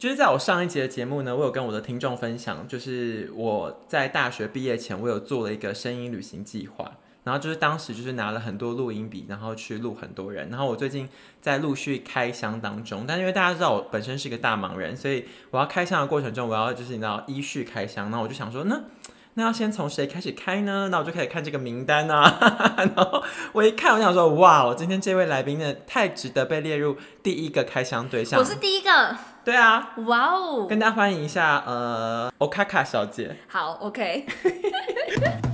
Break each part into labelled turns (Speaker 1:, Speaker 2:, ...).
Speaker 1: 就是在我上一节的节目呢，我有跟我的听众分享，就是我在大学毕业前，我有做了一个声音旅行计划，然后就是当时就是拿了很多录音笔，然后去录很多人，然后我最近在陆续开箱当中，但因为大家知道我本身是一个大忙人，所以我要开箱的过程中，我要就是你知道依序开箱，那我就想说，那那要先从谁开始开呢？那我就可以看这个名单啊，然后我一看，我想说，哇，我今天这位来宾呢，太值得被列入第一个开箱对象，
Speaker 2: 我是第一个，
Speaker 1: 对啊。
Speaker 2: 哇哦，
Speaker 1: 跟大家欢迎一下，呃，欧卡卡小姐。
Speaker 2: 好，OK。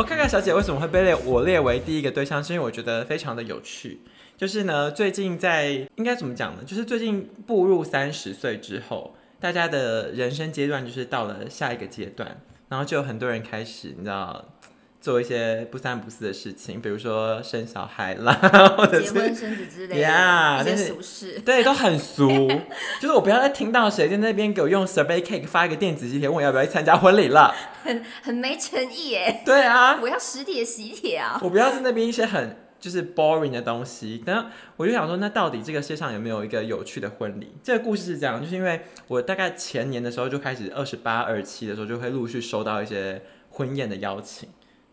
Speaker 1: 我看看小姐为什么会被列我列为第一个对象？是因为我觉得非常的有趣。就是呢，最近在应该怎么讲呢？就是最近步入三十岁之后，大家的人生阶段就是到了下一个阶段，然后就有很多人开始，你知道。做一些不三不四的事情，比如说生小孩啦，或者
Speaker 2: 结婚生子之类的
Speaker 1: 呀，
Speaker 2: 一些
Speaker 1: 但是
Speaker 2: 俗事。
Speaker 1: 对，都很俗。就是我不要再听到谁在那边给我用 survey cake 发一个电子喜帖，问我要不要去参加婚礼了。
Speaker 2: 很 很没诚意耶！
Speaker 1: 对啊，
Speaker 2: 我要实体的喜帖啊！
Speaker 1: 我不要在那边一些很就是 boring 的东西。等下我就想说，那到底这个世界上有没有一个有趣的婚礼？这个故事是这样，就是因为我大概前年的时候就开始二十八、二十七的时候就会陆续收到一些婚宴的邀请，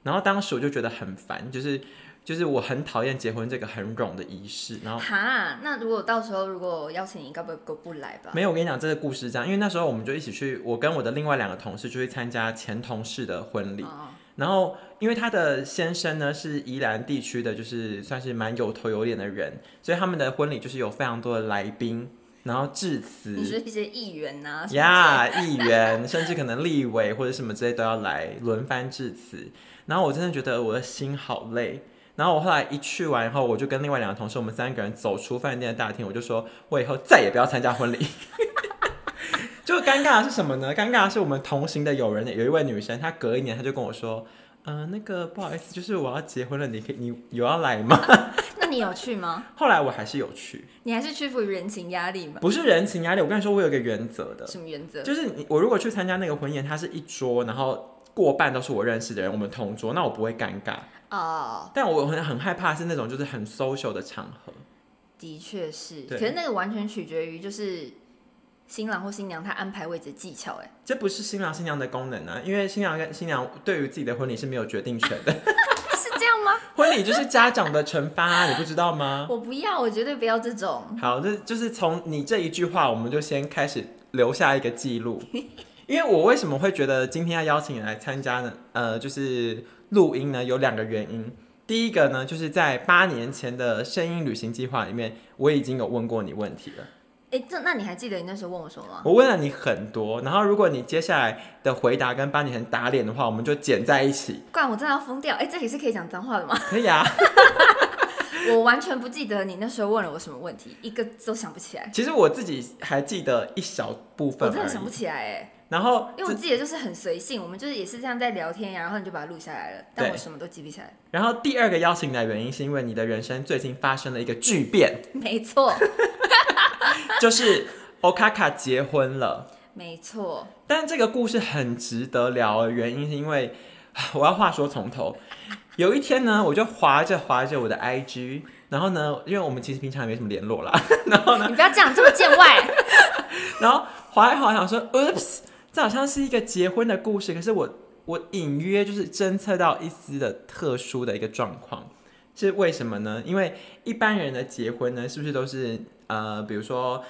Speaker 1: 然后当时我就觉得很烦，就是就是我很讨厌结婚这个很冗的仪式，然后。
Speaker 2: 哈，那如果到时候如果我邀请你，该不会都不来吧？
Speaker 1: 没有，我跟你讲，这个故事是这样，因为那时候我们就一起去，我跟我的另外两个同事就去参加前同事的婚礼，
Speaker 2: 哦，
Speaker 1: 然后因为他的先生呢是宜兰地区的，就是算是蛮有头有脸的人，所以他们的婚礼就是有非常多的来宾，然后致辞
Speaker 2: 你说一些议员呐、
Speaker 1: 呀，议员甚至可能立委或者什么之类都要来轮番致辞，然后我真的觉得我的心好累。然后我后来一去完以后，我就跟另外两个同事，我们三个人走出饭店的大厅，我就说，我以后再也不要参加婚礼。就尴尬的是什么呢？尴尬的是我们同行的友人有一位女生，她隔一年她就跟我说，呃，那个不好意思，就是我要结婚了，你可以你有要来吗？
Speaker 2: 那你有去吗？
Speaker 1: 后来我还是有去，
Speaker 2: 你还是屈服于人情压力吗？
Speaker 1: 不是人情压力，我跟你说，我有一个原则的，
Speaker 2: 什么原则？
Speaker 1: 就是你我如果去参加那个婚宴，它是一桌，然后过半都是我认识的人，我们同桌，那我不会尴尬。
Speaker 2: 哦，
Speaker 1: 但我很很害怕是那种就是很 social 的场合。
Speaker 2: 的确是，可是那个完全取决于就是新郎或新娘他安排位置的技巧，哎，
Speaker 1: 这不是新郎新娘的功能啊，因为新郎跟新娘对于自己的婚礼是没有决定权的？婚礼就是家长的惩罚、啊，你不知道吗？
Speaker 2: 我不要，我绝对不要这种。
Speaker 1: 好，这就是从你这一句话，我们就先开始留下一个记录。因为我为什么会觉得今天要邀请你来参加呢？呃，就是录音呢，有两个原因。第一个呢，就是在八年前的声音旅行计划里面，我已经有问过你问题了。
Speaker 2: 哎，这那你还记得你那时候问我什么吗？
Speaker 1: 我问了你很多，然后如果你接下来的回答跟班女神打脸的话，我们就剪在一起，
Speaker 2: 不然我真的要疯掉！哎，这里是可以讲脏话的吗？
Speaker 1: 可以啊。
Speaker 2: 我完全不记得你那时候问了我什么问题，一个都想不起来。
Speaker 1: 其实我自己还记得一小部分我
Speaker 2: 真的想不。起来哎，
Speaker 1: 然后
Speaker 2: 因为我记得就是很随性，我们就是也是这样在聊天呀，然后你就把它录下来了，但我什么都记不起来。
Speaker 1: 然后第二个邀请你的原因是因为你的人生最近发生了一个巨变，
Speaker 2: 没错，
Speaker 1: 就是欧卡卡结婚了。
Speaker 2: 没错，
Speaker 1: 但这个故事很值得聊的原因是因为 我要话说从头。有一天呢，我就划着划着我的 IG，然后呢，因为我们其实平常也没什么联络啦，然后呢，
Speaker 2: 你不要这样这么见外。
Speaker 1: 然后划一划想说，oops，这好像是一个结婚的故事，可是我我隐约就是侦测到一丝的特殊的一个状况，是为什么呢？因为一般人的结婚呢，是不是都是呃，比如说。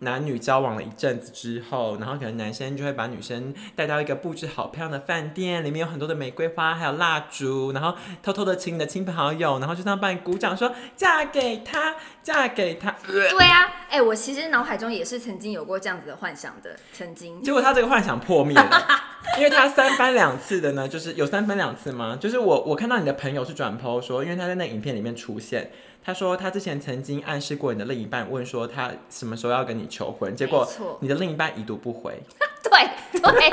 Speaker 1: 男女交往了一阵子之后，然后可能男生就会把女生带到一个布置好漂亮的饭店，里面有很多的玫瑰花，还有蜡烛，然后偷偷的请你的亲朋好友，然后就这样帮你鼓掌说嫁给他，嫁给他。
Speaker 2: 对啊，哎、我其实脑海中也是曾经有过这样子的幻想的，曾经。
Speaker 1: 结果他这个幻想破灭了，因为他三番两次的呢，就是有三番两次吗？就是我我看到你的朋友是转 PO 说，因为他在那影片里面出现，他说他之前曾经暗示过你的另一半，问说他什么时候要跟你求婚，结果你的另一半已读不回。
Speaker 2: 对 对，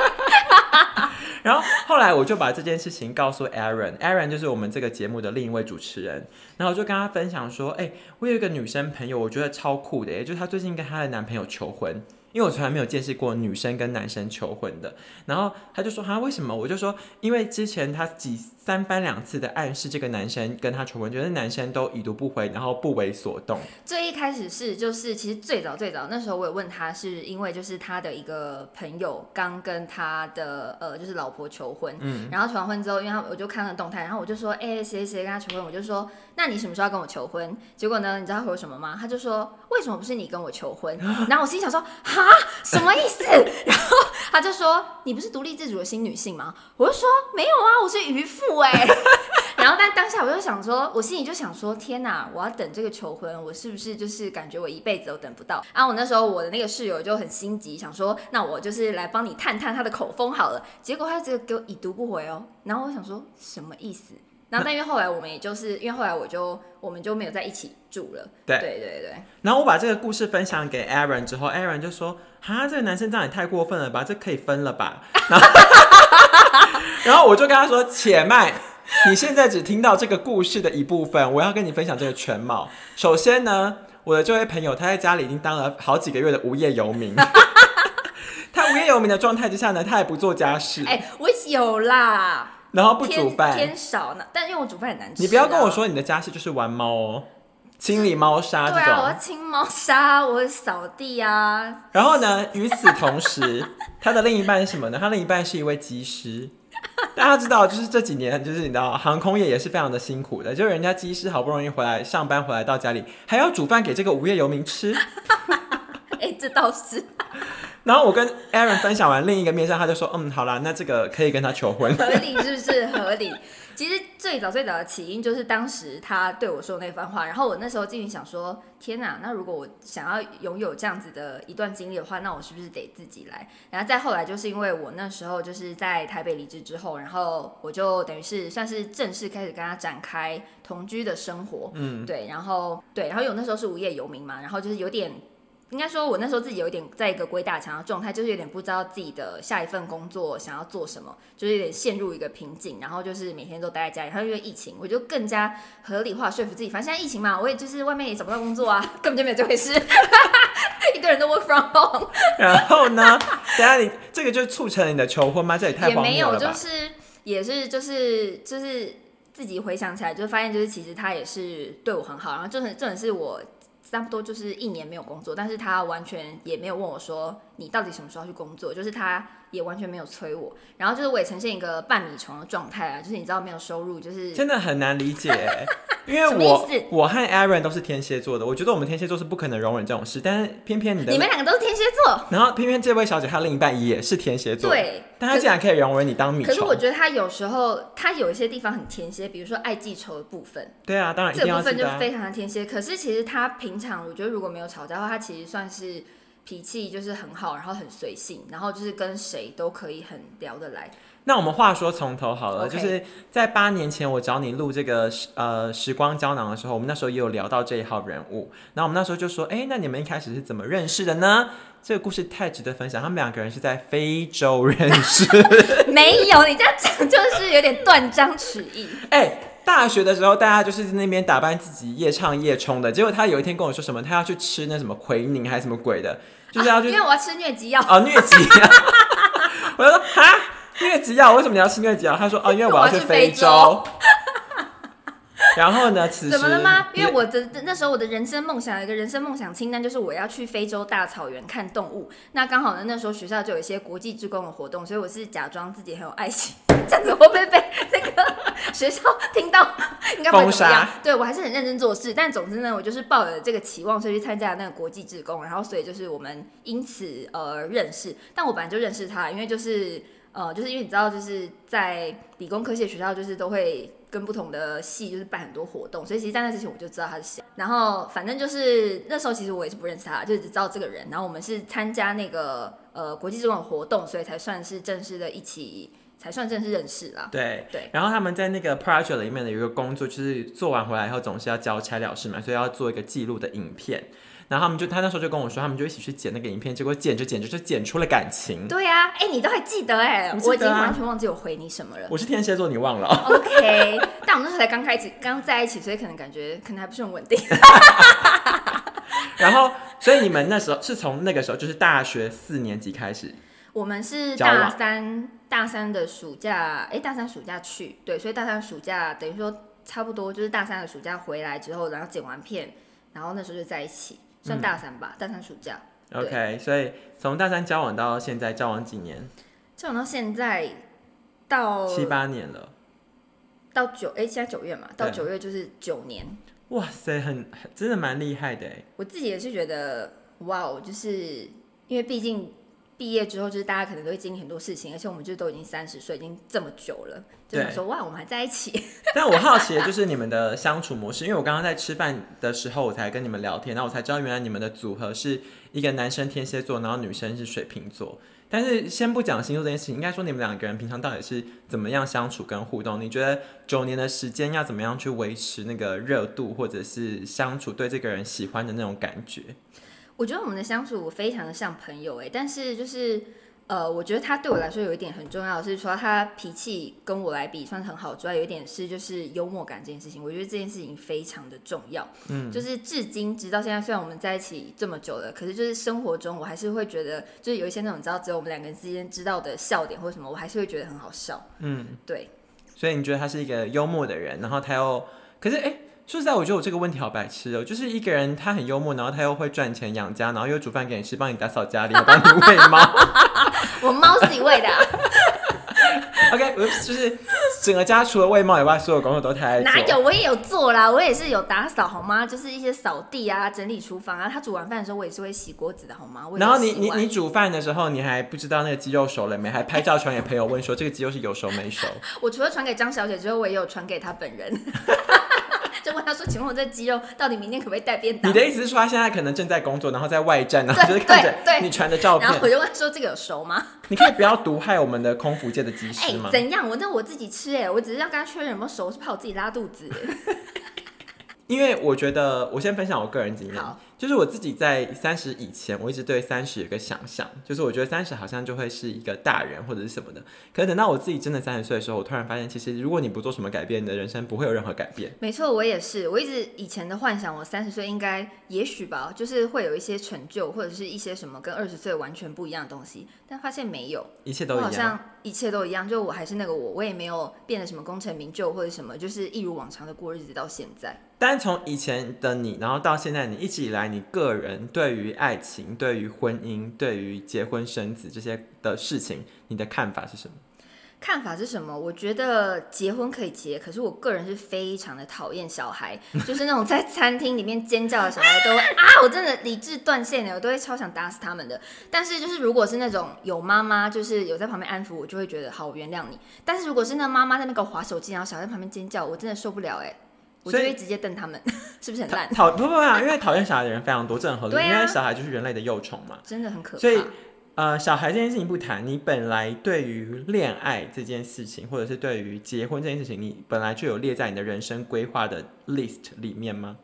Speaker 1: 然后后来我就把这件事情告诉 Aaron，Aaron 就是我们这个节目的另一位主持人，然后我就跟他分享说，哎、我有一个女生朋友，我觉得超酷的，也就是她最近跟她的男朋友求婚，因因为我从来没有见识过女生跟男生求婚的。然后他就说哈，为什么？我就说，因为之前他几三番两次的暗示这个男生跟他求婚，觉得男生都已读不回，然后不为所动。
Speaker 2: 最一开始是就是其实最早最早那时候我有问他，是因为就是他的一个朋友刚跟他的呃就是老婆求婚，嗯，然后求完婚之后，因为他我就看了动态，然后我就说，哎、谁谁跟他求婚，我就说，那你什么时候要跟我求婚？结果呢，你知道他回我什么吗？他就说，为什么不是你跟我求婚？然后我心里想说，哈，什么意思？然后他就说，你不是独立自主的新女性吗？我就说没有啊，我是渔夫哎、然后，但当下我就想说，我心里就想说，天哪，我要等这个求婚，我是不是就是感觉我一辈子都等不到？然啊，我那时候我的那个室友就很心急，想说，那我就是来帮你探探他的口风好了。结果他直接给我已读不回哦，然后我想说什么意思？然后但因为后来我们也就是因为后来我就我们就没有在一起住了。
Speaker 1: 对
Speaker 2: 对对对，
Speaker 1: 然后我把这个故事分享给 Aaron 之后，Aaron 就说：“哈，这个男生这样也太过分了吧，这可以分了吧？”然后，然后我就跟他说：“且慢，你现在只听到这个故事的一部分，我要跟你分享这个全貌。首先呢，我的这位朋友他在家里已经当了好几个月的无业游民，他无业游民的状态之下呢，他也不做家事，
Speaker 2: 哎、我有啦，
Speaker 1: 然后不煮
Speaker 2: 偏
Speaker 1: 饭。
Speaker 2: 偏少呢，但因为我煮饭很难吃、啊。
Speaker 1: 你不要跟我说你的家事就是玩猫哦，清理猫砂这
Speaker 2: 对啊，我要。清猫砂，我会扫地啊，
Speaker 1: 然后呢，与此同时，他的另一半是什么呢？他另一半是一位机师。大家知道，就是这几年，就是你知道，航空业也是非常的辛苦的。就是人家机师好不容易回来上班，回来到家里还要煮饭给这个无业游民吃。
Speaker 2: 哎、这倒是
Speaker 1: 然后我跟 Aaron 分享完另一个面相，他就说：“嗯，好啦，那这个可以跟他求婚。
Speaker 2: 合理，是不是合理？其实最早最早的起因就是当时他对我说的那番话，然后我那时候进去想说，天哪，那如果我想要拥有这样子的一段经历的话，那我是不是得自己来？然后再后来就是因为我那时候就是在台北离职之后，然后我就等于是算是正式开始跟他展开同居的生活，嗯，对，然后对，然后因为我那时候是无业游民嘛，然后就是有点。应该说，我那时候自己有一点在一个鬼打墙的状态，就是有点不知道自己的下一份工作想要做什么，就是有点陷入一个瓶颈，然后就是每天都待在家里。然后因为疫情，我就更加合理化说服自己，反正现在疫情嘛，我也就是外面也找不到工作啊，根本就没有这回事，一堆人都 work from home，
Speaker 1: 然后呢，等下你这个就促成了你的求婚吗？这也太
Speaker 2: 也没有！就是也是就是就是自己回想起来，就发现就是其实他也是对我很好，然后就是这种是我。差不多就是一年没有工作，但是他完全也没有问我说你到底什么时候要去工作，就是他也完全没有催我，然后就是我也呈现一个半米虫的状态啊，就是你知道没有收入，就是
Speaker 1: 真的很难理解欸，因为我我和 Aaron 都是天蝎座的，我觉得我们天蝎座是不可能容忍这种事，但是偏偏你的
Speaker 2: 你们两个都是天蝎座，
Speaker 1: 然后偏偏这位小姐她另一半也是天蝎座，，
Speaker 2: 对，
Speaker 1: 但她竟然可以容忍你当米虫
Speaker 2: 可是我，觉得她有时候她有一些地方很天蝎，比如说爱记仇的部分，
Speaker 1: 对啊，当然一
Speaker 2: 这。部分就非常的天蝎。可是其实她平常，我觉得如果没有吵架的话，她其实算是脾气就是很好，然后很随性，然后就是跟谁都可以很聊得来。
Speaker 1: 那我们话说从头好了就是在八年前我找你录这个呃时光胶囊的时候，我们那时候也有聊到这一号人物，然后我们那时候就说，哎、那你们一开始是怎么认识的呢？这个故事太值得分享，他们两个人是在非洲认识。
Speaker 2: 没有，你这样讲就是有点断章取义。
Speaker 1: 哎、大学的时候，大家就是在那边打扮自己，夜唱夜冲的。结果他有一天跟我说什么，他要去吃那什么奎宁还是什么鬼的，就是要去、
Speaker 2: 因为我要吃疟疾药，
Speaker 1: 啊疟疾药。我就说啊，疟疾药为什么你要吃疟疾药？他说哦，因为我要去非洲。然后呢？此
Speaker 2: 怎么了吗？因为我的那时候我的人生梦想有一个人生梦想清单，就是我要去非洲大草原看动物。那刚好呢，那时候学校就有一些国际志工的活动，所以我是假装自己很有爱心，这样子会不会被那个学校听到？应该不会
Speaker 1: 封
Speaker 2: 怎么样。对我还是很认真做事，但总之呢，我就是抱着这个期望，所以去参加了那个国际志工，然后所以就是我们因此而认识。但我本来就认识他，因为就是呃，就是因为你知道，就是在理工科系的学校，就是都会跟不同的系就是办很多活动，所以其实在那之前我就知道他是谁。然后反正就是那时候其实我也是不认识他，就只知道这个人。然后我们是参加那个呃国际志工的活动，所以才算是正式的一起，才算正式认识啦。
Speaker 1: 对
Speaker 2: 对
Speaker 1: 然后他们在那个 project 里面的有一个工作，就是做完回来以后总是要交差了事嘛，所以要做一个记录的影片。然后他们就他那时候就跟我说，他们就一起去剪那个影片，结果剪着剪着就剪出了感情。
Speaker 2: 对呀、哎、你都还记得哎、
Speaker 1: 我
Speaker 2: 已经完全忘记我回你什么了。
Speaker 1: 我是天蝎座，你忘了哦？
Speaker 2: OK，但我们那时候才刚开始，刚在一起，所以可能感觉可能还不是很稳定。
Speaker 1: 然后所以你们那时候是从那个时候，就是大学四年级开始，
Speaker 2: 我们是大三大三的暑假，哎、大三暑假去，对，所以大三暑假等于说差不多就是大三的暑假回来之后，然后剪完片，然后那时候就在一起，算大三吧，大三暑假。
Speaker 1: OK，所以从大三交往到现在交往几年？
Speaker 2: 交往到现在到
Speaker 1: 七八年了。
Speaker 2: 到九，哎、现在九月嘛，到九月就是九年。
Speaker 1: 哇塞，很很真的蛮厉害的哎。
Speaker 2: 我自己也是觉得，哇哦，就是因为毕竟毕业之后，就是大家可能都会经历很多事情，而且我们就都已经三十岁，已经这么久了，就想说哇，我们还在一起。
Speaker 1: 但我好奇的就是你们的相处模式，因为我刚刚在吃饭的时候，我才跟你们聊天，然后我才知道原来你们的组合是一个男生天蝎座，然后女生是水瓶座。但是先不讲星座这件事情，应该说你们两个人平常到底是怎么样相处跟互动？你觉得九年的时间要怎么样去维持那个热度，或者是相处对这个人喜欢的那种感觉？
Speaker 2: 我觉得我们的相处非常的像朋友哎，但是就是呃，我觉得他对我来说有一点很重要的是，除了他脾气跟我来比算是很好之外，有一点是就是幽默感这件事情，我觉得这件事情非常的重要。嗯，就是至今直到现在，虽然我们在一起这么久了，可是就是生活中我还是会觉得，就是有一些那种你知道只有我们两个人之间知道的笑点或什么，我还是会觉得很好笑。
Speaker 1: 嗯，
Speaker 2: 对，
Speaker 1: 所以你觉得他是一个幽默的人，然后他又，可是哎、说实在，我觉得我这个问题好白痴哦，就是一个人他很幽默，然后他又会赚钱养家，然后又煮饭给你吃，帮你打扫家里，还帮你喂猫。
Speaker 2: 我猫自己喂的啊、
Speaker 1: OK，我就是整个家除了喂猫以外，所有工作都他。
Speaker 2: 哪有？我也有做啦，我也是有打扫好吗？就是一些扫地啊、整理厨房啊。他煮完饭的时候，我也是会洗锅子的好吗？
Speaker 1: 然后你你你煮饭的时候，你还不知道那个鸡肉熟了没，还拍照传给朋友问说 这个鸡肉是有熟没熟。
Speaker 2: 我除了传给张小姐之后，我也有传给她本人，就问他说：“请问我这鸡肉到底明天可不可以带便当
Speaker 1: 你？”的意思是说他现在可能正在工作，然后在外站，然后就是看着你传的照片
Speaker 2: 然后我，就问他说：“这个有熟吗
Speaker 1: 你可以不要毒害我们的空腹界的技？”
Speaker 2: 哎、
Speaker 1: 师吗？
Speaker 2: 怎样？我那我自己吃哎、我只是要跟他确认有没有熟，是怕我自己拉肚子。
Speaker 1: 因为我觉得，我先分享我个人经验
Speaker 2: 好，
Speaker 1: 就是我自己在三十以前，我一直对三十有个想象，就是我觉得三十好像就会是一个大人或者是什么的。可是等到我自己真的三十岁的时候，我突然发现，其实如果你不做什么改变，你的人生不会有任何改变。
Speaker 2: 没错，我也是。我一直以前的幻想，我三十岁应该也许吧，就是会有一些成就，或者是一些什么跟二十岁完全不一样的东西，但发现没有。
Speaker 1: 一切都一样。
Speaker 2: 好像一切都一样，就我还是那个我，我也没有变得什么功成名就或者什么，就是一如往常的过日子到现在。
Speaker 1: 但从以前的你，然后到现在，你一直以来，你个人对于爱情、对于婚姻、对于结婚生子这些的事情，你的看法是什么？
Speaker 2: 看法是什么？我觉得结婚可以结，可是我个人是非常的讨厌小孩，就是那种在餐厅里面尖叫的小孩，都会啊，我真的理智断线了，我都会超想打死他们的。但是就是如果是那种有妈妈，就是有在旁边安抚我，就会觉得好，我原谅你。但是如果是那妈妈在那边给我划手机，然后小孩在旁边尖叫，我真的受不了哎、我就
Speaker 1: 所以
Speaker 2: 会直接瞪他们，是不是很烂？
Speaker 1: 讨不不不，因为讨厌小孩的人非常多，这很合理，
Speaker 2: 对啊
Speaker 1: 因为小孩就是人类的幼虫嘛。
Speaker 2: 真的很可怕。
Speaker 1: 所以呃，小孩这件事情不谈，你本来对于恋爱这件事情，或者是对于结婚这件事情，你本来就有列在你的人生规划的 list 里面吗？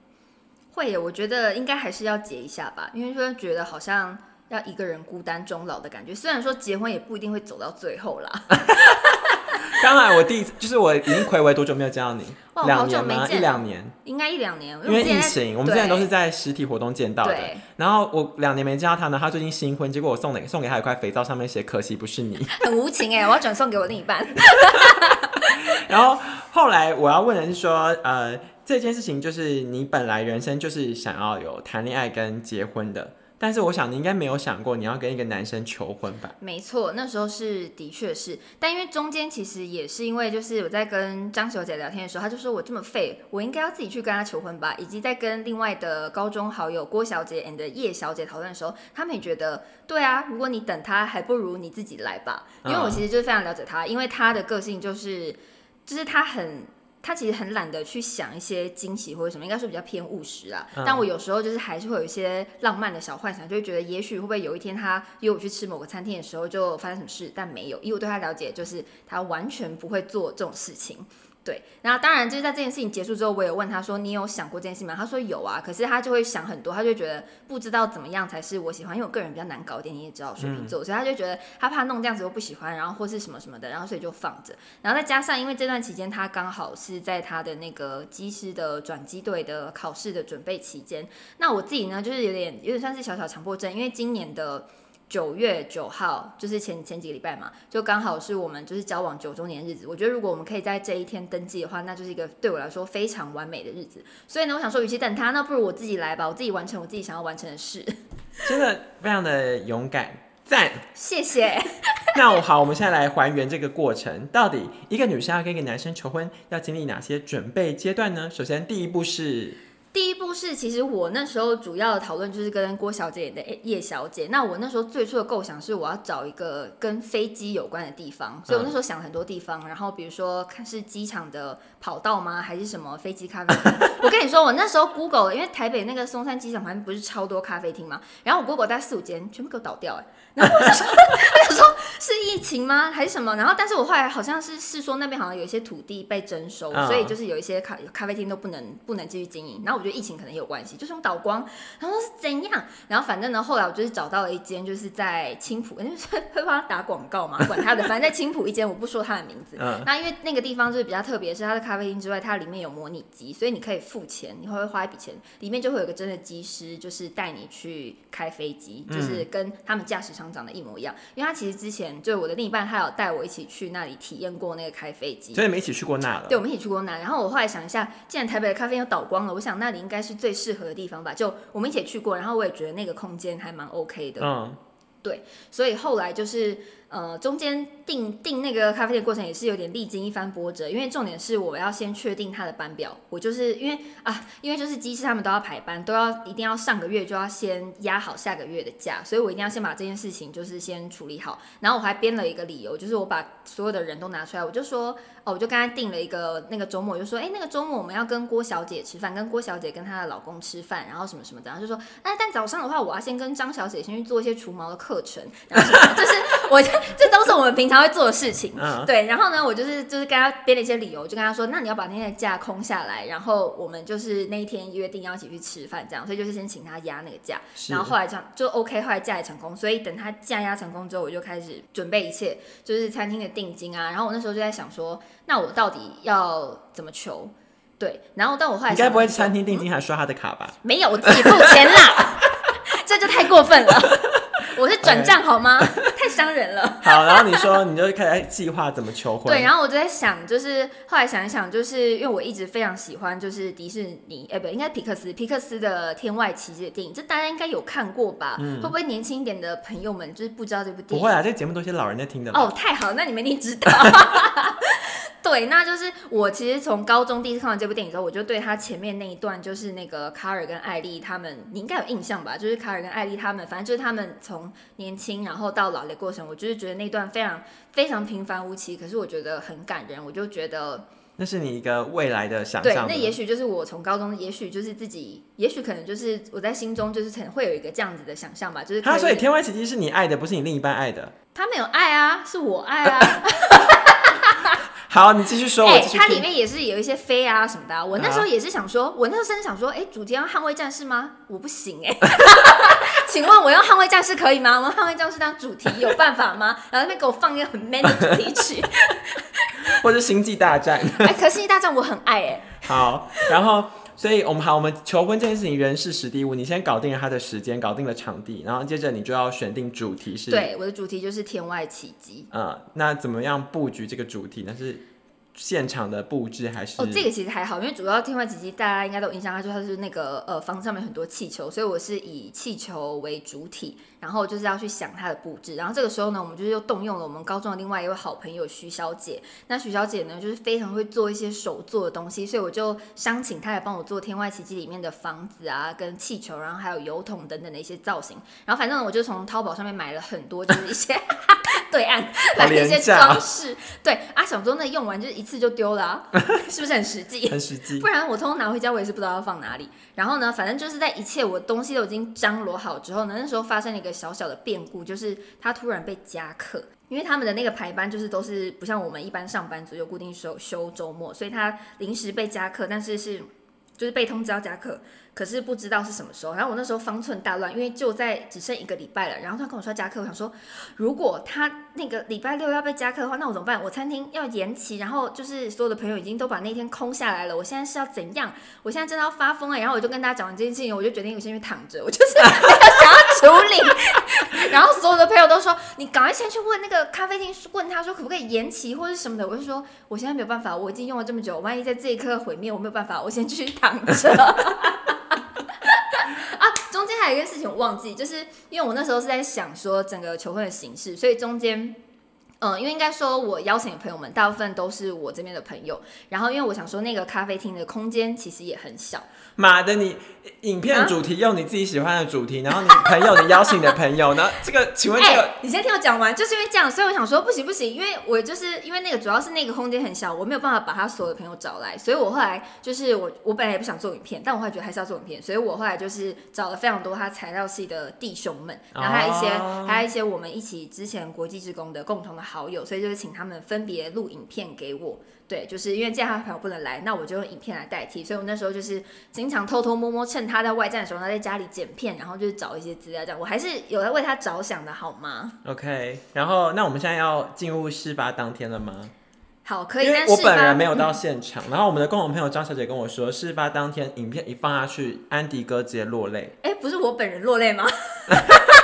Speaker 2: 会耶，我觉得应该还是要结一下吧，因为说觉得好像要一个人孤单终老的感觉。虽然说结婚也不一定会走到最后啦，
Speaker 1: 刚才我第一次就是我已经暌违多久没有见到你？
Speaker 2: 哇
Speaker 1: 两
Speaker 2: 好久
Speaker 1: 年吗？一两年，
Speaker 2: 应该一两年，
Speaker 1: 因为疫情，我们之前都是在实体活动见到的。
Speaker 2: 对，
Speaker 1: 然后我两年没见到他呢，他最近新婚，结果我送了送给他一块肥皂，上面写“可惜不是你”。
Speaker 2: 很无情哎，我要转送给我另一半。
Speaker 1: 然后后来我要问的是说，呃，这件事情就是你本来人生就是想要有谈恋爱跟结婚的，但是我想你应该没有想过你要跟一个男生求婚吧？
Speaker 2: 没错，那时候是的确是，但因为中间其实也是因为就是我在跟张小姐聊天的时候，她就说我这么废，我应该要自己去跟她求婚吧。以及在跟另外的高中好友郭小姐 and 叶小姐讨论的时候，他们也觉得对啊，如果你等她，还不如你自己来吧。因为我其实就是非常了解她，因为她的个性就是就是她很。她其实很懒得去想一些惊喜或者什么，应该说比较偏务实啊。
Speaker 1: 嗯
Speaker 2: 但我有时候就是还是会有一些浪漫的小幻想，就会觉得也许会不会有一天他约我去吃某个餐厅的时候就发生什么事，但没有。以我对他了解，就是他完全不会做这种事情。对，然后当然就是在这件事情结束之后，我也问他说：“你有想过这件事吗？”他说有啊，可是他就会想很多，他就觉得不知道怎么样才是我喜欢，因为我个人比较难搞一点，你也知道水瓶座，所以他就觉得他怕弄这样子我不喜欢，然后或是什么什么的，然后所以就放着。然后再加上因为这段期间他刚好是在他的那个机师的转机队的考试的准备期间，那我自己呢就是有点有点算是小小强迫症，因为今年的。九月九号就是前前几个礼拜嘛，就刚好是我们就是交往九周年日子。我觉得如果我们可以在这一天登记的话，那就是一个对我来说非常完美的日子。所以呢，我想说，与其等他，那不如我自己来吧，我自己完成我自己想要完成的事。
Speaker 1: 真的非常的勇敢，赞！
Speaker 2: 谢谢。
Speaker 1: 那我好，我们现在来还原这个过程，到底一个女生要跟一个男生求婚，要经历哪些准备阶段呢？首先，第一步是。
Speaker 2: 第一步是，其实我那时候主要的讨论就是跟郭小姐的叶小姐。那我那时候最初的构想是，我要找一个跟飞机有关的地方，所以我那时候想很多地方。然后比如说，看是机场的跑道吗，还是什么飞机咖啡厅？我跟你说，我那时候 Google，因为台北那个松山机场旁边不是超多咖啡厅吗？然后我 Google 带四五间，全部给我倒掉哎。然后我就说，我说是疫情吗，还是什么？然后但是我后来好像是是说那边好像有一些土地被征收，所以就是有一些咖咖啡厅都不能不能继续经营。然后我觉得疫情可能有关系，就是用导光。然后是怎样？然后反正呢，后来我就是找到了一间，就是在青浦，就是会帮他打广告嘛，管他的。反正在青浦一间，我不说他的名字。那因为那个地方就是比较特别，是它的咖啡厅之外，它里面有模拟机，所以你可以付钱，你会花一笔钱，里面就会有个真的机师，就是带你去开飞机，就是跟他们驾驶舱。长得一模一样，因为他其实之前就是我的另一半，他有带我一起去那里体验过那个开飞机，
Speaker 1: 所以你们一起去过那了。
Speaker 2: 对，我们一起去过那。然后我后来想一下，既然台北的咖啡又倒光了，我想那里应该是最适合的地方吧。就我们一起去过，然后我也觉得那个空间还蛮 OK 的。嗯，对，所以后来就是呃中间。订订那个咖啡店过程也是有点历经一番波折，因为重点是我要先确定他的班表。我就是因为啊，因为就是机师他们都要排班，都要一定要上个月就要先压好下个月的假，所以我一定要先把这件事情就是先处理好。然后我还编了一个理由，就是我把所有的人都拿出来，我就说哦，我就刚才订了一个那个周末，我就说哎，那个周末我们要跟郭小姐吃饭，跟郭小姐跟她的老公吃饭，然后什么什么的。然后就说哎，但早上的话，我要先跟张小姐先去做一些除毛的课程，然后就是我就这都是我们平常会做的事情。对，然后呢，我就是就是跟他编了一些理由，就跟他说，那你要把那天的假空下来，然后我们就是那一天约定要一起去吃饭，这样，所以就是先请他压那个假，然后后来这样就 OK，后来假也成功，所以等他假压成功之后，我就开始准备一切，就是餐厅的定金啊，然后我那时候就在想说，那我到底要怎么求？对，然后但我后来
Speaker 1: 应该不会餐厅定金还刷他的卡吧？
Speaker 2: 没有，我自己付钱啦，这就太过分了。我是转账好吗？太伤人了。
Speaker 1: 好，然后你说，你就开始计划怎么求婚。
Speaker 2: 对，然后我就在想，就是后来想一想，就是因为我一直非常喜欢，就是迪士尼，哎，不，应该皮克斯，皮克斯的《天外奇迹》的电影，这大家应该有看过吧？会不会年轻一点的朋友们就是不知道这部电影？
Speaker 1: 不会啊，这个节目都是老人在听的。
Speaker 2: 哦，太好，那你们一定知道。对，那就是我其实从高中第一次看完这部电影之后，我就对他前面那一段，就是那个卡尔跟艾丽他们，你应该有印象吧？就是卡尔跟艾丽他们，反正就是他们从年轻然后到老的过程，我就是觉得那段非常非常平凡无奇，可是我觉得很感人。我就觉得
Speaker 1: 那是你一个未来的想象。
Speaker 2: 对，那也许就是我从高中，也许就是自己，也许可能就是我在心中就是曾会有一个这样子的想象吧。就是
Speaker 1: 他，所以天外奇迹是你爱的，不是你另一半爱的。
Speaker 2: 他没有爱啊，是我爱啊。
Speaker 1: 好，你继续说。哎，
Speaker 2: 它里面也是有一些飞啊什么的。我那时候也是想说，我那时候甚至想说，哎，主题要捍卫战士吗？我不行哎。请问我用捍卫战士可以吗？我用捍卫战士当主题有办法吗？然后那边给我放一个很 man 的主题曲，
Speaker 1: 或者星际大战。
Speaker 2: 哎，可星际大战我很爱哎。
Speaker 1: 好，然后。所以，我们好，我们求婚这件事情，人事实地物，你先搞定了他的时间，搞定了场地，然后接着你就要选定主题是。
Speaker 2: 对，我的主题就是天外奇迹。
Speaker 1: 嗯，那怎么样布局这个主题？呢是。现场的布置还是
Speaker 2: 哦，这个其实还好，因为主要天外奇迹大家应该都印象，它就它是那个呃房子上面很多气球，所以我是以气球为主体，然后就是要去想它的布置。然后这个时候呢，我们就是又动用了我们高中的另外一位好朋友徐小姐。那徐小姐呢，就是非常会做一些手做的东西，所以我就商请她来帮我做天外奇迹里面的房子啊，跟气球，然后还有油桶等等的一些造型。然后反正我就从淘宝上面买了很多，就是一些 对岸买了一些装饰。对啊，想说那用完就是一。一次就丢了，啊 是不是很实际？
Speaker 1: 很实际。
Speaker 2: 不然我通通拿回家，我也是不知道要放哪里。然后呢，反正就是在一切我东西都已经张罗好之后呢，那时候发生了一个小小的变故，就是他突然被加课。因为他们的那个排班就是都是不像我们一般上班族有固定休休周末，所以他临时被加课，但是是就是被通知要加课。可是不知道是什么时候，然后我那时候方寸大乱，因为就在只剩一个礼拜了。然后他跟我说加课，我想说，如果他那个礼拜六要被加课的话，那我怎么办？我餐厅要延期，然后就是所有的朋友已经都把那天空下来了。我现在是要怎样？我现在真的要发疯了。然后我就跟大家讲完这件事情，我就决定我先去躺着，我就是 处理。然后所有的朋友都说，你赶快先去问那个咖啡厅，问他说可不可以延期或者什么的。我就说我现在没有办法，我已经用了这么久，万一在这一刻毁灭，我没有办法，我先去躺着。中间还有一件事情我忘记，就是因为我那时候是在想说整个求婚的形式，所以中间。嗯，因为应该说，我邀请的朋友们大部分都是我这边的朋友。然后，因为我想说，那个咖啡厅的空间其实也很小。
Speaker 1: 妈的，你影片主题用你自己喜欢的主题，然后你朋友你邀请的朋友呢？这个，请问这个，
Speaker 2: 你先听我讲完，就是因为这样，所以我想说，不行不行，因为我就是因为那个主要是那个空间很小，我没有办法把他所有的朋友找来，所以我后来就是我我本来也不想做影片，但我后来觉得还是要做影片，所以我后来就是找了非常多他材料系的弟兄们，然后还有一些还有一些我们一起之前国际职工的共同的好友，所以就是请。他们分别录影片给我，对，就是因为这样他朋友不能来，那我就用影片来代替。所以我那时候就是经常偷偷摸摸，趁他在外站的时候，他在家里剪片，然后就是找一些资料，这样我还是有在为他着想的，好吗
Speaker 1: ？OK，然后那我们现在要进入事发当天了吗？
Speaker 2: 好，可以。
Speaker 1: 因为我本人没有到现场，然后我们的共同朋友张小姐跟我说，事发当天影片一放下去，安迪哥直接落泪。
Speaker 2: 哎，不是我本人落泪吗？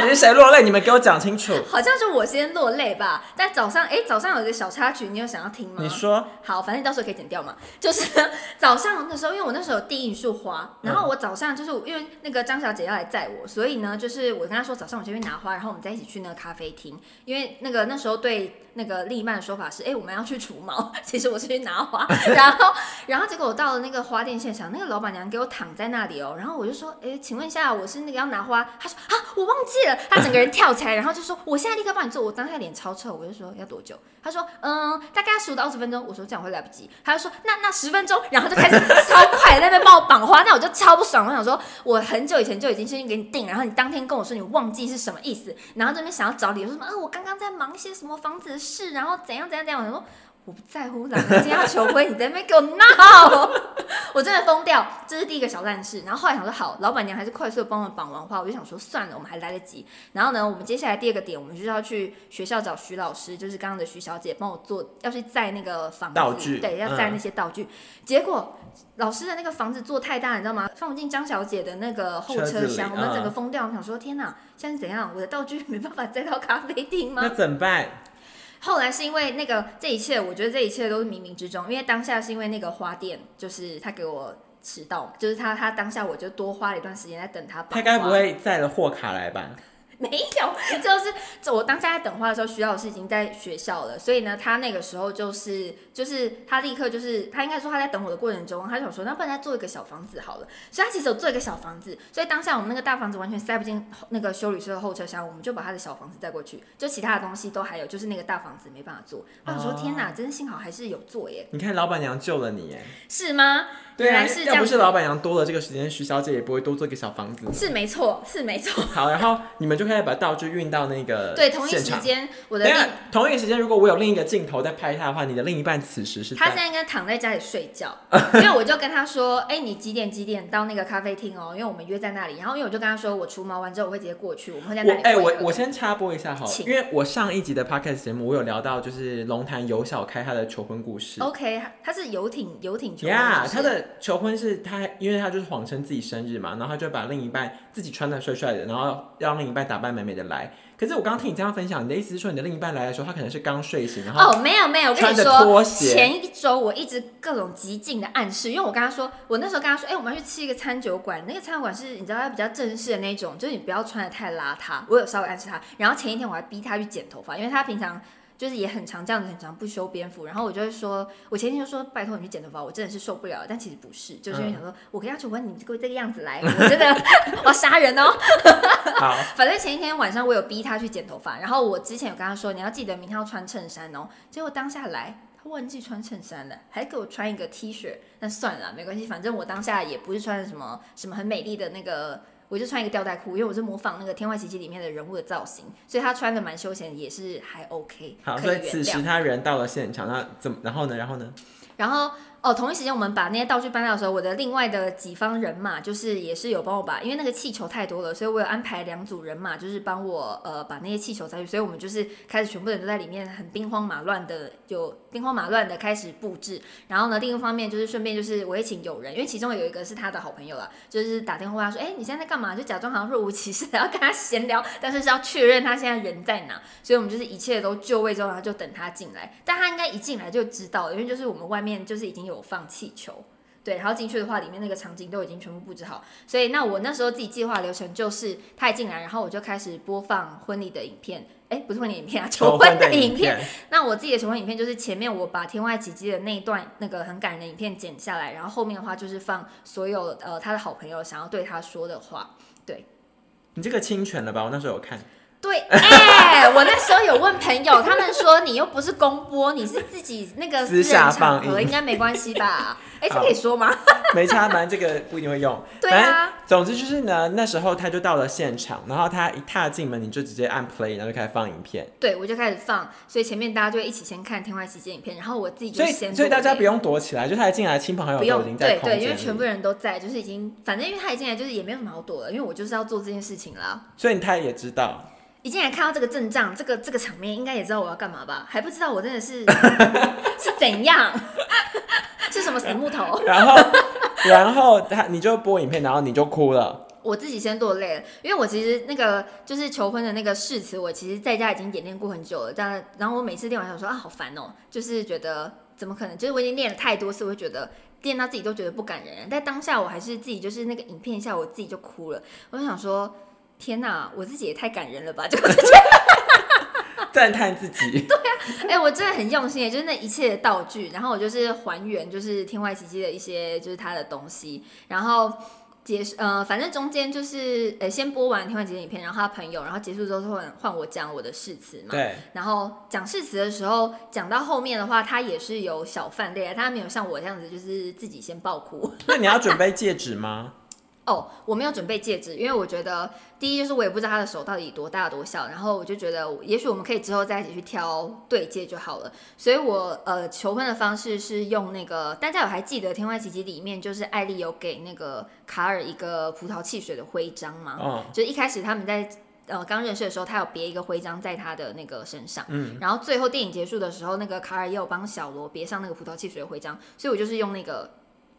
Speaker 1: 到底是谁落泪？你们给我讲清楚。
Speaker 2: 好像是我先落泪吧。但早上，哎，早上有一个小插曲，你有想要听吗？
Speaker 1: 你说。
Speaker 2: 好，反正到时候可以剪掉嘛。就是 早上那时候，因为我那时候有递一束花，然后我早上就是因为那个张小姐要来载我，所以呢，就是我跟她说早上我先去拿花，然后我们再一起去那个咖啡厅。因为那个那时候对那个另一半的说法是，哎，我们要去除毛。其实我是去拿花，然后然后结果我到了那个花店现场，那个老板娘给我躺在那里哦，然后我就说，哎，请问一下，我是那个要拿花？她说啊，我忘记了。他整个人跳起来，然后就说：“我现在立刻帮你做。”我当下脸超臭，我就说：“要多久？”他说：“嗯，大概十五到二十分钟。”我说：“这样会来不及。”他就说：“那那十分钟。”然后就开始 超快在那边帮我绑花，那我就超不爽。我想说，我很久以前就已经先给你定，然后你当天跟我说你忘记是什么意思，然后这边想要找理由说什么？嗯，我刚刚在忙一些什么房子事，然后怎样怎样怎样。我说。我不在乎，老娘今天要求婚，你在那边给我闹，我真的疯掉。这是第一个小烂事。然后后来想说，好，老板娘还是快速帮我绑完花，我就想说算了，我们还来得及。然后呢，我们接下来第二个点，我们就是要去学校找徐老师，就是刚刚的徐小姐帮我做，要去载那个房
Speaker 1: 子，
Speaker 2: 对，要载那些道具。结果老师的那个房子做太大，你知道吗？放不进张小姐的那个后车厢，我们整个疯掉。我想说，天哪，现在是怎样？我的道具没办法载到咖啡厅吗？
Speaker 1: 那怎么办？
Speaker 2: 后来是因为那个这一切，我觉得这一切都是冥冥之中。因为当下是因为那个花店，就是他给我迟到，就是他他当下我就多花了一段时间在等他。
Speaker 1: 他该不会载了货卡来吧？
Speaker 2: 没有，就是我当下在等花的时候，徐老师已经在学校了，所以呢，他那个时候就是就是他立刻就是他应该说他在等我的过程中，他想说那不然再做一个小房子好了，所以他其实有做一个小房子，所以当下我们那个大房子完全塞不进那个修理车的后车厢，我们就把他的小房子带过去，就其他的东西都还有，就是那个大房子没办法做。我想说天哪，真的幸好还是有做耶！
Speaker 1: 你看老板娘救了你耶，
Speaker 2: 是吗？原来是这样，
Speaker 1: 要不是老板娘多了这个时间，徐小姐也不会多做一个小房子。
Speaker 2: 是没错，是没错。
Speaker 1: 好，然后你们就可以把道具运到那个
Speaker 2: 对同一时间，我的
Speaker 1: 同一个时间，如果我有另一个镜头在拍他的话，你的另一半此时是？
Speaker 2: 他现在应该躺在家里睡觉，因为我就跟他说，哎，你几点几点到那个咖啡厅哦？因为我们约在那里。然后因为我就跟他说，我除毛完之后我会直接过去，我们会在那里。
Speaker 1: 哎，我我先插播一下哈，因为我上一集的 podcast 节目我有聊到，就是龙潭游小开他的求婚故事。
Speaker 2: OK，他是游艇游艇求婚。
Speaker 1: 呀，他的求婚是。他因为他就是谎称自己生日嘛，然后他就把另一半自己穿的帅帅的，然后让另一半打扮美美的来。可是我刚刚听你这样分享，你的意思是说你的另一半来的时候，他可能是刚睡醒，然后
Speaker 2: 哦没有没有，我跟你说，前一周我一直各种极尽的暗示，因为我跟他说，我那时候跟他说，哎，我们要去吃一个餐酒馆，那个餐酒馆是你知道它比较正式的那种，就是你不要穿的太邋遢。我有稍微暗示他，然后前一天我还逼他去剪头发，因为他平常。就是也很长这样子，很长不修边幅，然后我就会说，我前天就说拜托你去剪头发，我真的是受不了，但其实不是，就是因为想说，我跟他求婚，你给我这个样子来，我真的 我要杀人哦。
Speaker 1: 好，
Speaker 2: 反正前一天晚上我有逼他去剪头发，然后我之前有跟他说，你要记得明天要穿衬衫哦。结果当下来，他忘记穿衬衫了，还给我穿一个 T 恤。那算了，没关系，反正我当下也不是穿什么什么很美丽的那个。我就穿一个吊带裤，因为我是模仿那个《天外奇迹》里面的人物的造型，所以他穿的蛮休闲，也是还 OK，
Speaker 1: 好，
Speaker 2: 可
Speaker 1: 所以。此时他人到了现场，那怎么？然后呢？然后呢？
Speaker 2: 然后哦，同一时间我们把那些道具搬掉的时候，我的另外的几方人马就是也是有帮我把，因为那个气球太多了，所以我有安排两组人马，就是帮我呃把那些气球塞去，所以我们就是开始全部人都在里面很兵荒马乱的，有兵荒马乱的开始布置。然后呢，另一方面就是顺便就是我也请友人，因为其中有一个是他的好朋友啦，就是打电话问他说，哎，你现在在干嘛？就假装好像若无其事的要跟他闲聊，但是是要确认他现在人在哪。所以我们就是一切都就位之后，然后就等他进来。但他应该一进来就知道了，因为就是我们外面就是已经有放气球。对，然后进去的话，里面那个场景都已经全部布置好，所以那我那时候自己计划流程就是他一进来，然后我就开始播放婚礼的影片，哎，不是婚礼影片啊，求婚的影片。
Speaker 1: 片，
Speaker 2: 那我自己的求婚影片就是前面我把天外奇迹的那一段那个很感人的影片剪下来，然后后面的话就是放所有呃他的好朋友想要对他说的话。
Speaker 1: 对你这个侵权了吧？我那时候有看，
Speaker 2: 对，哎、我那时候有问朋友，他们说你又不是公播，你是自己那个
Speaker 1: 私
Speaker 2: 私人
Speaker 1: 下放
Speaker 2: 场合，
Speaker 1: 映
Speaker 2: 应该没关系吧？哎、这可以说吗？
Speaker 1: 没差，反正这个不一定会用。
Speaker 2: 对啊，
Speaker 1: 总之就是呢，那时候他就到了现场，然后他一踏进门，你就直接按 play，然后就开始放影片。
Speaker 2: 对，我就开始放，所以前面大家就会一起先看《天外奇迹》影片，然后我自己就
Speaker 1: 所以
Speaker 2: 先
Speaker 1: 所以大家不
Speaker 2: 用
Speaker 1: 用躲起来，就他一进来，亲朋好友
Speaker 2: 不用
Speaker 1: 都已经在
Speaker 2: 对对。因为全部人都在，就是已经反正因为他一进来就是也没有什么好躲的，因为我就是要做这件事情了。
Speaker 1: 所以他也知道，
Speaker 2: 一进来看到这个阵仗，这个这个场面，应该也知道我要干嘛吧？还不知道我真的是 是怎样，是什么死木头？
Speaker 1: 然后然后他你就播影片，然后你就哭了。
Speaker 2: 我自己先落泪了，因为我其实那个就是求婚的那个誓词，我其实在家已经演练过很久了。但然后我每次练完想说啊，好烦哦，就是觉得怎么可能？就是我已经练了太多次，我会觉得练到自己都觉得不感人。但当下我还是自己就是那个影片下，我自己就哭了。我就想说，天哪，我自己也太感人了吧！就
Speaker 1: 赞叹自己，
Speaker 2: 哎、我真的很用心耶，就是那一切的道具，然后我就是还原，就是天外奇迹的一些，就是他的东西，然后结束，呃，反正中间就是，呃，先播完天外奇迹影片，然后他朋友，然后结束之后换换我讲我的誓词嘛，
Speaker 1: 对，
Speaker 2: 然后讲誓词的时候，讲到后面的话，他也是有小范例，他没有像我这样子，就是自己先爆哭。
Speaker 1: 那你要准备戒指吗？
Speaker 2: 哦，我没有准备戒指，因为我觉得第一就是我也不知道他的手到底多大多小，然后我就觉得也许我们可以之后再一起去挑对戒就好了。所以我呃求婚的方式是用那个大家有还记得《天外奇迹》里面就是艾丽有给那个卡尔一个葡萄汽水的徽章吗？
Speaker 1: 嗯，
Speaker 2: 就一开始他们在呃刚认识的时候，他有别一个徽章在他的那个身上，
Speaker 1: 嗯，
Speaker 2: 然后最后电影结束的时候，那个卡尔也有帮小罗别上那个葡萄汽水的徽章，所以我就是用那个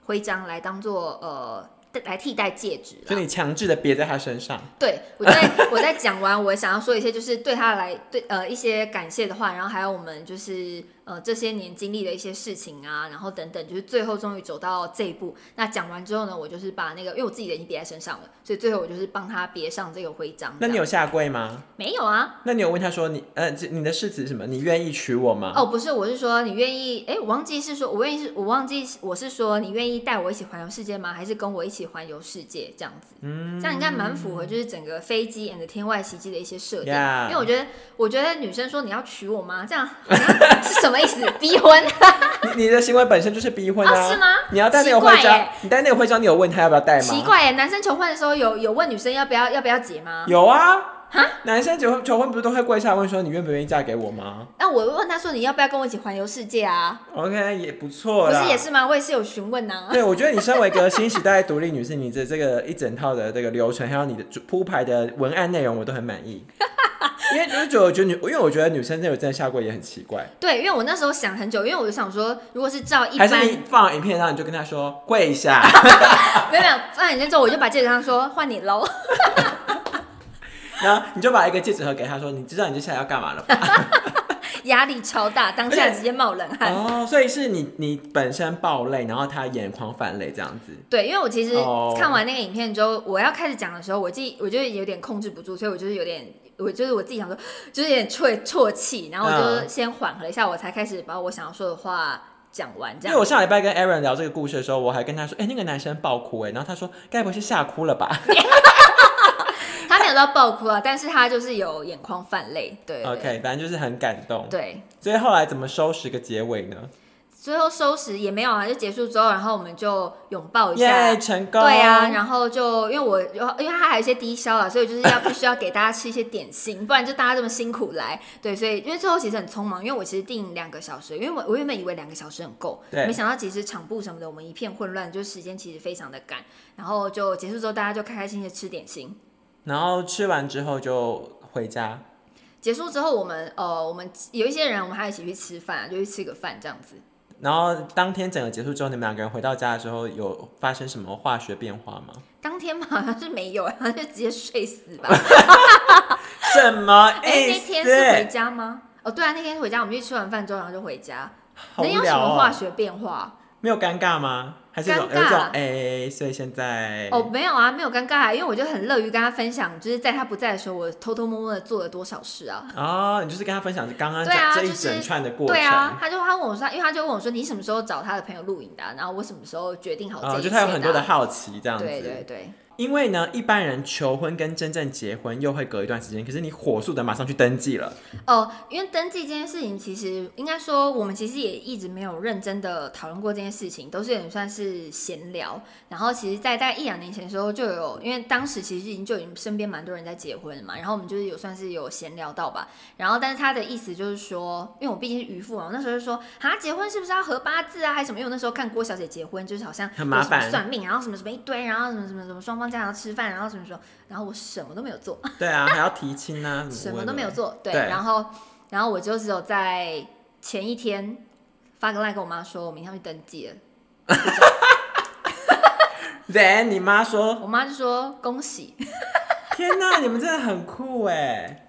Speaker 2: 徽章来当做呃来替代戒指啦
Speaker 1: 所以你强制的别在他身上。
Speaker 2: 对，我在我在讲完我想要说一些就是对他来对呃一些感谢的话，然后还有我们就是呃这些年经历的一些事情啊，然后等等，就是最后终于走到这一步。那讲完之后呢，我就是把那个因为我自己的已经别在身上了，所以最后我就是帮他别上这个徽章。
Speaker 1: 那你有下跪吗？
Speaker 2: 没有啊？
Speaker 1: 那你有问他说你呃你的誓词是什么？你愿意娶我吗？
Speaker 2: 哦，不是，我是说你愿意？哎，我忘记是说我愿意是，我忘记我是说你愿意带我一起环游世界吗？还是跟我一起环游世界这样子？嗯，这样应该蛮符合就是整个飞机 and 天外奇迹的一些设定。因为我觉得，我觉得女生说你要娶我吗？这样 是什么意思？逼婚？
Speaker 1: 你你的行为本身就是逼婚啊，
Speaker 2: 哦是吗
Speaker 1: 你要带那个徽章
Speaker 2: 耶，
Speaker 1: 你带那个徽章，你有问他要不要带吗？
Speaker 2: 奇怪耶，男生求婚的时候有有问女生要不要要不要结吗？
Speaker 1: 有啊，男生求婚求婚不是都会跪下问说你愿不愿意嫁给我吗
Speaker 2: 那我问他说你要不要跟我一起环游世界啊
Speaker 1: ？？OK，也不错
Speaker 2: 不。是也是吗？我也是有询问呐、
Speaker 1: 对，我觉得你身为一个新时代独立女性，你的这个一整套的这个流程，还有你的铺排的文案内容，我都很满意。因为我觉得，我觉得女，因为我觉得女生那有真的下跪也很奇怪。
Speaker 2: 对，因为我那时候想很久，因为我就想说，如果是照一般
Speaker 1: 还是你放影片，然后你就跟他说跪下，
Speaker 2: 没有没有，放影片之后，我就把戒指上说换你喽。
Speaker 1: 然后你就把一个戒指盒给他说，你知道你接下来要干嘛了吧？
Speaker 2: 压力超大，当下直接冒冷汗。
Speaker 1: 哦，所以是你你本身爆泪，然后他眼眶泛泪这样子。
Speaker 2: 对，因为我其实
Speaker 1: 哦
Speaker 2: 看完那个影片之后，我要开始讲的时候，我自己我就有点控制不住，所以我就是有点，我就是我自己想说，就是有点啜啜泣，然后我就
Speaker 1: 嗯
Speaker 2: 先缓和了一下，我才开始把我想要说的话讲完。这样
Speaker 1: 因为我
Speaker 2: 样，
Speaker 1: 上礼拜跟 Aaron 聊这个故事的时候，我还跟他说，哎、那个男生爆哭哎，然后他说，该不会是吓哭了吧
Speaker 2: 他没有到爆哭啊，但是他就是有眼眶泛泪。对对
Speaker 1: ？OK，反正就是很感动。
Speaker 2: 对，
Speaker 1: 所以后来怎么收拾个结尾呢？
Speaker 2: 最后收拾也没有啊，就结束之后，然后我们就拥抱一下，
Speaker 1: 耶，成功。
Speaker 2: 对啊，然后就因为我因为它还有一些低消啊，所以就是要必须要给大家吃一些点心，不然就大家这么辛苦来，对，所以因为最后其实很匆忙，因为我其实定两个小时，因为我我原本以为两个小时很够，没想到其实场部什么的我们一片混乱，就时间其实非常的赶，然后就结束之后大家就开开心心的吃点心，
Speaker 1: 然后吃完之后就回家。
Speaker 2: 结束之后我们呃我们有一些人我们还一起去吃饭，就去吃个饭这样子。
Speaker 1: 然后当天整个结束之后，你们两个人回到家的时候，有发生什么化学变化吗？
Speaker 2: 当天嘛好像是没有，好像就直接睡死吧。
Speaker 1: 什么
Speaker 2: 哎、
Speaker 1: 意
Speaker 2: 那天是回？家吗？哦，对啊，那天是回家，我们去吃完饭之后，然后就回家。
Speaker 1: 好
Speaker 2: 能有什。么化学变化？
Speaker 1: 没有尴尬吗？还是有
Speaker 2: 尴尬
Speaker 1: 有一种哎，所以现在
Speaker 2: 哦，没有啊，没有尴尬啊，因为我就很乐于跟他分享，就是在他不在的时候，我偷偷摸摸的做了多少事啊。
Speaker 1: 哦，你就是跟他分享刚刚
Speaker 2: 对啊
Speaker 1: 这这一
Speaker 2: 就是
Speaker 1: 整串的过程。
Speaker 2: 对啊，他就他问我说，因为他就问我说，你什么时候找他的朋友录影的啊、然后我什么时候决定好这
Speaker 1: 哦，
Speaker 2: 一切
Speaker 1: 就他有很多的
Speaker 2: 啊
Speaker 1: 好奇这样子。
Speaker 2: 对对对，
Speaker 1: 因为呢，一般人求婚跟真正结婚又会隔一段时间，可是你火速的马上去登记了。
Speaker 2: 哦，因为登记这件事情，其实应该说，我们其实也一直没有认真的讨论过这件事情，都是有点算是闲聊。然后，其实，在大概一两年前的时候，就有，因为当时其实已经就已经身边蛮多人在结婚了嘛，然后我们就是有算是有闲聊到吧。然后，但是他的意思就是说，因为我毕竟是渔夫嘛，我那时候就说，啊，结婚是不是要合八字啊，还是什么？因为我那时候看郭小姐结婚，就是好像
Speaker 1: 很麻烦
Speaker 2: 算命，然后什么什么一堆，然后什么什么什么双方家长要吃饭，然后什么什么，然后我什么都没有做。
Speaker 1: 对啊，还要提亲啊，
Speaker 2: 什么都没有做，对，
Speaker 1: 对
Speaker 2: 然后然后我就只有在前一天发个赖跟我妈说，我明天要去登记了，
Speaker 1: 对，你妈说
Speaker 2: 我妈就说恭喜，：“
Speaker 1: 天哪，你们真的很酷哎！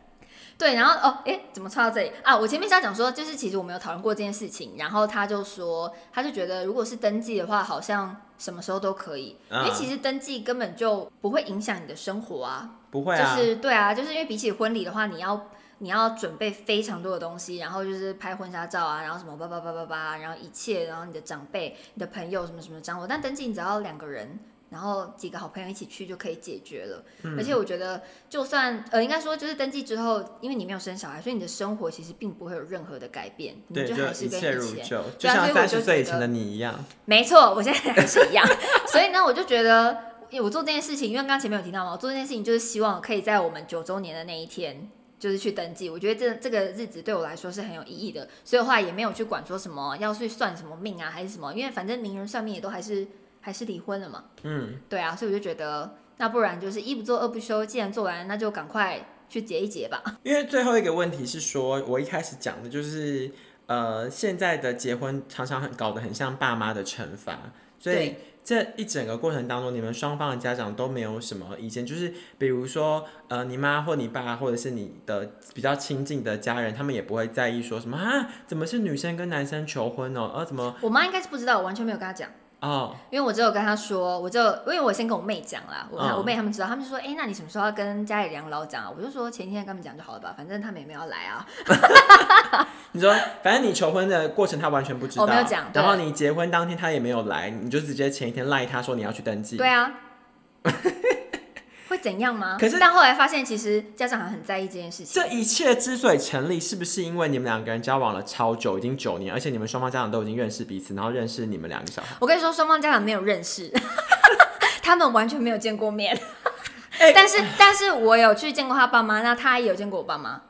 Speaker 2: 对，然后哦，哎，怎么插到这里啊？我前面是要讲说，就是其实我们有讨论过这件事情，然后他就说，他就觉得如果是登记的话，好像什么时候都可以，因为
Speaker 1: 嗯
Speaker 2: 其实登记根本就不会影响你的生活啊，
Speaker 1: 不会啊，
Speaker 2: 就是对啊，就是因为比起婚礼的话，你要你要准备非常多的东西，然后就是拍婚纱照啊，然后什么叭叭叭叭叭，然后一切，然后你的长辈、你的朋友什么什么张罗，但登记你只要两个人。然后几个好朋友一起去就可以解决了，
Speaker 1: 嗯
Speaker 2: 而且我觉得，就算呃，应该说就是登记之后，因为你没有生小孩，所以你的生活其实并不会有任何的改变，你，
Speaker 1: 就
Speaker 2: 就还是跟以前
Speaker 1: 就像三十岁以前的你一样。
Speaker 2: 没错，我现在还是一样。所以呢，我就觉得，因为我做这件事情，因为刚刚前面有提到嘛，我做这件事情就是希望可以在我们九周年的那一天。就是去登记，我觉得这这个日子对我来说是很有意义的，所以的话也没有去管说什么要去算什么命啊，还是什么，因为反正名人算命也都还是还是离婚了嘛，
Speaker 1: 嗯，
Speaker 2: 对啊，所以我就觉得那不然就是一不做二不休，既然做完，那就赶快去结一结吧。
Speaker 1: 因为最后一个问题是说，我一开始讲的就是，呃，现在的结婚常常很搞得很像爸妈的惩罚，所以这一整个过程当中，你们双方的家长都没有什么意见，就是比如说，呃，你妈或你爸，或者是你的比较亲近的家人，他们也不会在意说什么啊，怎么是女生跟男生求婚哦，呃，怎么
Speaker 2: 我妈应该是不知道，我完全没有跟她讲。
Speaker 1: 哦，
Speaker 2: 因为我只有跟他说，我就因为我先跟我妹讲啦，我、
Speaker 1: 嗯
Speaker 2: 我妹他们知道，他们就说，哎、那你什么时候要跟家里两老讲啊？我就说前一天跟他们讲就好了吧，反正他们也没有要来啊。
Speaker 1: 你说，反正你求婚的过程他完全不知道，
Speaker 2: 我没有讲
Speaker 1: 然后你结婚当天他也没有来，你就直接前一天赖他说你要去登记，
Speaker 2: 对啊，会 怎样吗？
Speaker 1: 可是
Speaker 2: 但后来发现，其实家长还很在意这件事情。
Speaker 1: 这一切之所以成立，是不是因为你们两个人交往了超久，已经九年，而且你们双方家长都已经认识彼此，然后认识你们两个小孩？
Speaker 2: 我跟你说，双方家长没有认识，他们完全没有见过面。
Speaker 1: 哎
Speaker 2: 但是，但是我有去见过他爸妈，那他也有见过我爸妈。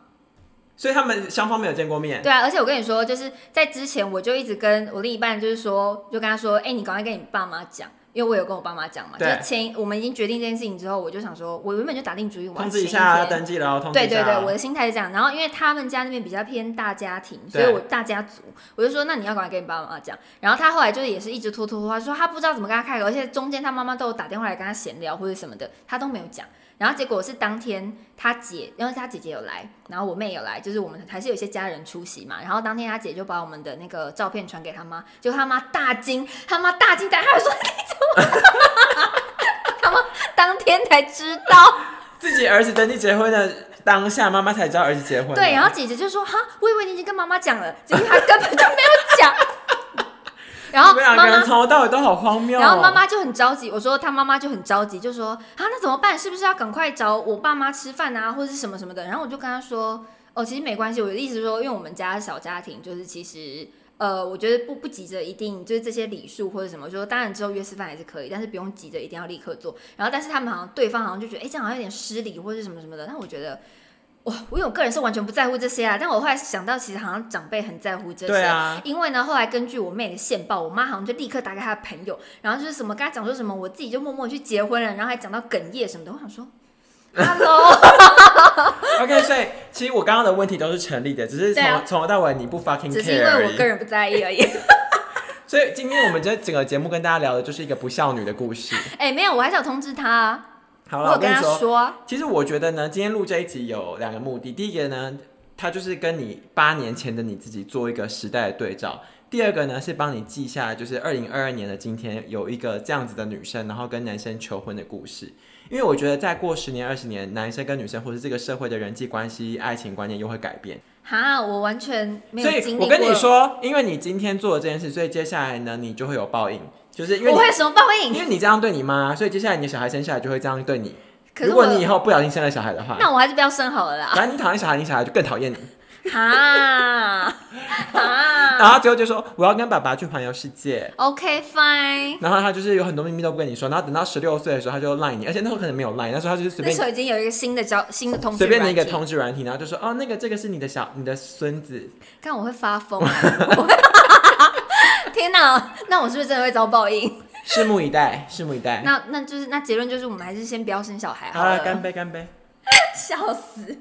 Speaker 1: 所以他们双方没有见过面。
Speaker 2: 对啊，而且我跟你说，就是在之前我就一直跟我另一半，就是说，就跟他说，哎、你赶快跟你爸妈讲，因为我有跟我爸妈讲嘛。就是前我们已经决定这件事情之后，我就想说，我原本就打定主意，我要
Speaker 1: 通知一下登记了哦，通知一下哦。
Speaker 2: 对对对，我的心态是这样。然后因为他们家那边比较偏大家庭，所以我大家族，我就说那你要赶快跟你爸爸妈妈讲。然后他后来就是也是一直拖拖拖，他说他不知道怎么跟他开口，而且中间他妈妈都有打电话来跟他闲聊或者什么的，他都没有讲。然后结果是当天他姐，因为他姐姐有来，然后我妹有来，就是我们还是有一些家人出席嘛。然后当天他姐就把我们的那个照片传给他妈，就他妈大惊，他妈大惊，他还说你怎么？他妈当天才知道。
Speaker 1: 自己儿子登记结婚的当下，妈妈才知道儿子结婚了。
Speaker 2: 对，然后姐姐就说：“哈，我以为你已经跟妈妈讲了，结果她根本就没有讲。”然后妈妈，
Speaker 1: 个人从头到尾都好荒谬哦。
Speaker 2: 然后妈妈就很着急。我说他妈妈就很着急，就说：“啊，那怎么办？是不是要赶快找我爸妈吃饭啊，或者是什么什么的？”然后我就跟他说：“哦，其实没关系。我的意思是说，因为我们家小家庭，就是其实。”呃，我觉得不不急着一定就是这些礼数或者什么，就说当然之后约吃饭还是可以，但是不用急着一定要立刻做。然后，但是他们好像对方好像就觉得，哎，这样好像有点失礼或者什么什么的。但我觉得。我我有个人是完全不在乎这些啊，但我后来想到，其实好像长辈很在乎这些。
Speaker 1: 对啊。
Speaker 2: 因为呢，后来根据我妹的线报，我妈好像就立刻打给她的朋友，然后就是什么跟她讲说什么，我自己就默默去结婚了，然后还讲到哽咽什么的。我想说，Hello。
Speaker 1: OK，所以其实我刚刚的问题都是成立的，只是从从头到尾你不 fucking care，
Speaker 2: 只是因为我个人不在意而已。
Speaker 1: 所以今天我们这整个节目跟大家聊的就是一个不孝女的故事。
Speaker 2: 哎，没有，我还是要通知她。
Speaker 1: 好了，我
Speaker 2: 跟他说，
Speaker 1: 其实我觉得呢，今天录这一集有两个目的。第一个呢，它就是跟你八年前的你自己做一个时代的对照；第二个呢，是帮你记下，就是二零二二年的今天有一个这样子的女生，然后跟男生求婚的故事。因为我觉得再过十年、二十年，男生跟女生，或是这个社会的人际关系、爱情观念又会改变。
Speaker 2: 哈，我完全没有经
Speaker 1: 历。我跟你说，因为你今天做了这件事，所以接下来呢，你就会有报应。就是因为
Speaker 2: 我会什么报应？
Speaker 1: 因为你这样对你妈，所以接下来你的小孩生下来就会这样对你。如果你以后不小心生了小孩的话，
Speaker 2: 那我还是不要生好了啦。
Speaker 1: 反正你讨厌小孩，你小孩就更讨厌你。
Speaker 2: 哈
Speaker 1: 哈，然后最后就说我要跟爸爸去环游世界。
Speaker 2: OK fine。
Speaker 1: 然后他就是有很多秘密都不跟你说，然后等到十六岁的时候他就赖你，而且那时候可能没有赖，那时候他就是随便。
Speaker 2: 那时候已经有一个新的交新的通知
Speaker 1: 随便的一个通知软体，然后就说哦那个这个是你的小你的孙子。
Speaker 2: 看我会发疯。天哪，那我是不是真的会遭报应？
Speaker 1: 拭目以待，拭目以待。
Speaker 2: 那那就是那结论就是，我们还是先不要生小孩
Speaker 1: 好了。干杯，干杯！
Speaker 2: 笑死。